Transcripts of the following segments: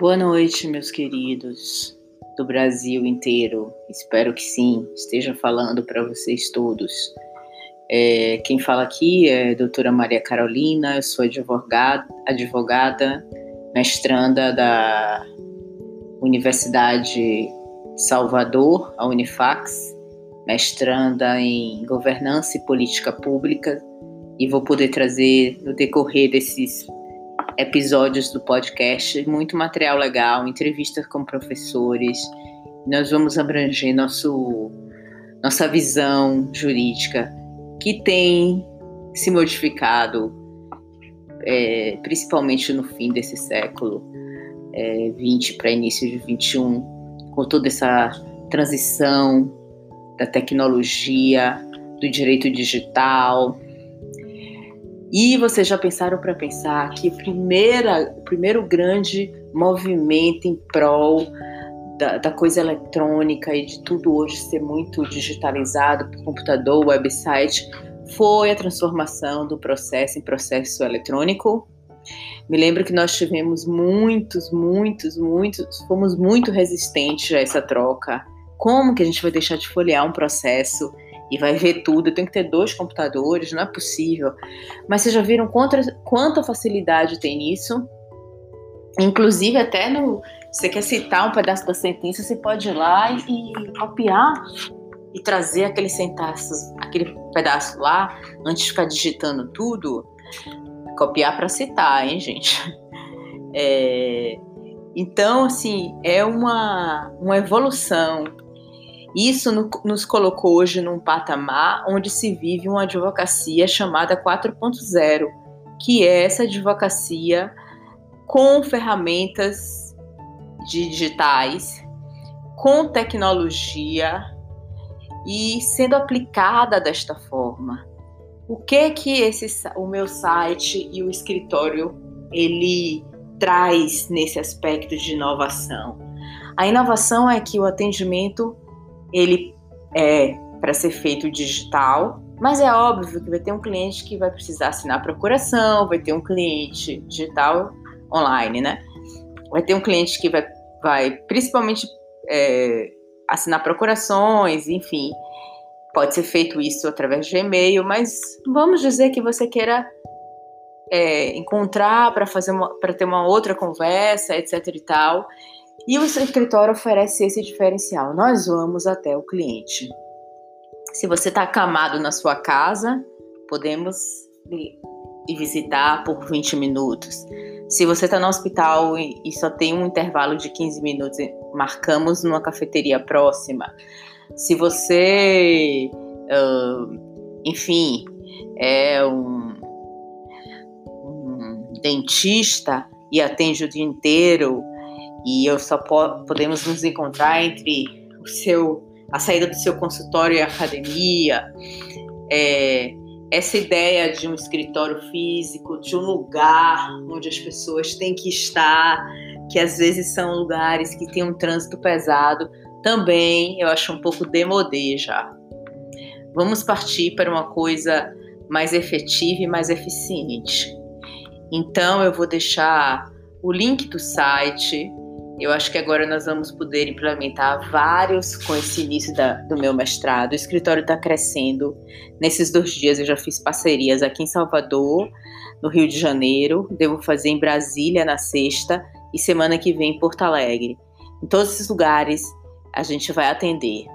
Boa noite, meus queridos do Brasil inteiro. Espero que sim, esteja falando para vocês todos. É, quem fala aqui é a doutora Maria Carolina, eu sou advogada, advogada, mestranda da Universidade Salvador, a Unifax, mestranda em governança e política pública, e vou poder trazer no decorrer desses episódios do podcast, muito material legal, entrevistas com professores. Nós vamos abranger nosso, nossa visão jurídica, que tem se modificado, é, principalmente no fim desse século é, 20 para início de 21, com toda essa transição da tecnologia, do direito digital, e vocês já pensaram para pensar que primeira, o primeiro grande movimento em prol da, da, coisa eletrônica e de tudo hoje ser muito digitalizado por computador, website, foi a transformação do processo em processo eletrônico. Me lembro que nós tivemos muitos, muitos, muitos, fomos muito resistentes a essa troca. Como que a gente vai deixar de folhear um processo e vai ver tudo. Eu tenho que ter dois computadores, não é possível. Mas vocês já viram quanta, quanta facilidade tem nisso? Inclusive, até no. Você quer citar um pedaço da sentença, você pode ir lá e, e copiar e trazer aquele pedaço, aquele pedaço lá, antes de ficar digitando tudo. Copiar para citar, hein, gente? É, então, assim, é uma, uma evolução isso no, nos colocou hoje num patamar onde se vive uma advocacia chamada 4.0, que é essa advocacia com ferramentas digitais, com tecnologia e sendo aplicada desta forma. O que que esse o meu site e o escritório ele traz nesse aspecto de inovação? A inovação é que o atendimento ele é para ser feito digital, mas é óbvio que vai ter um cliente que vai precisar assinar procuração, vai ter um cliente digital online, né? Vai ter um cliente que vai, vai principalmente é, assinar procurações, enfim. Pode ser feito isso através de e-mail, mas vamos dizer que você queira é, encontrar para fazer para ter uma outra conversa, etc e tal. E o escritório oferece esse diferencial. Nós vamos até o cliente. Se você está acamado na sua casa, podemos ir visitar por 20 minutos. Se você está no hospital e só tem um intervalo de 15 minutos, marcamos numa cafeteria próxima. Se você, uh, enfim, é um, um dentista e atende o dia inteiro, e eu só po podemos nos encontrar entre o seu a saída do seu consultório e a academia. É, essa ideia de um escritório físico, de um lugar onde as pessoas têm que estar, que às vezes são lugares que têm um trânsito pesado, também eu acho um pouco demodê já. Vamos partir para uma coisa mais efetiva e mais eficiente. Então eu vou deixar o link do site eu acho que agora nós vamos poder implementar vários com esse início da, do meu mestrado. O escritório está crescendo. Nesses dois dias eu já fiz parcerias aqui em Salvador, no Rio de Janeiro, devo fazer em Brasília na sexta e semana que vem em Porto Alegre. Em todos esses lugares a gente vai atender.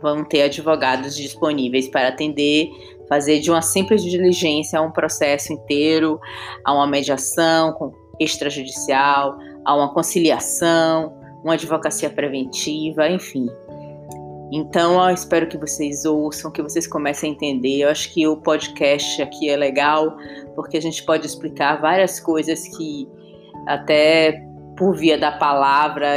Vão ter advogados disponíveis para atender, fazer de uma simples diligência a um processo inteiro, a uma mediação extrajudicial, a uma conciliação, uma advocacia preventiva, enfim. Então, eu espero que vocês ouçam, que vocês comecem a entender. Eu acho que o podcast aqui é legal, porque a gente pode explicar várias coisas que até por via da palavra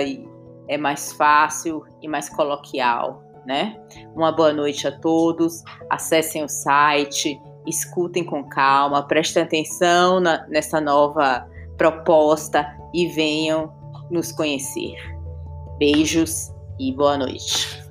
é mais fácil e mais coloquial, né? Uma boa noite a todos. Acessem o site, escutem com calma, prestem atenção na, nessa nova proposta e venham nos conhecer. Beijos e boa noite.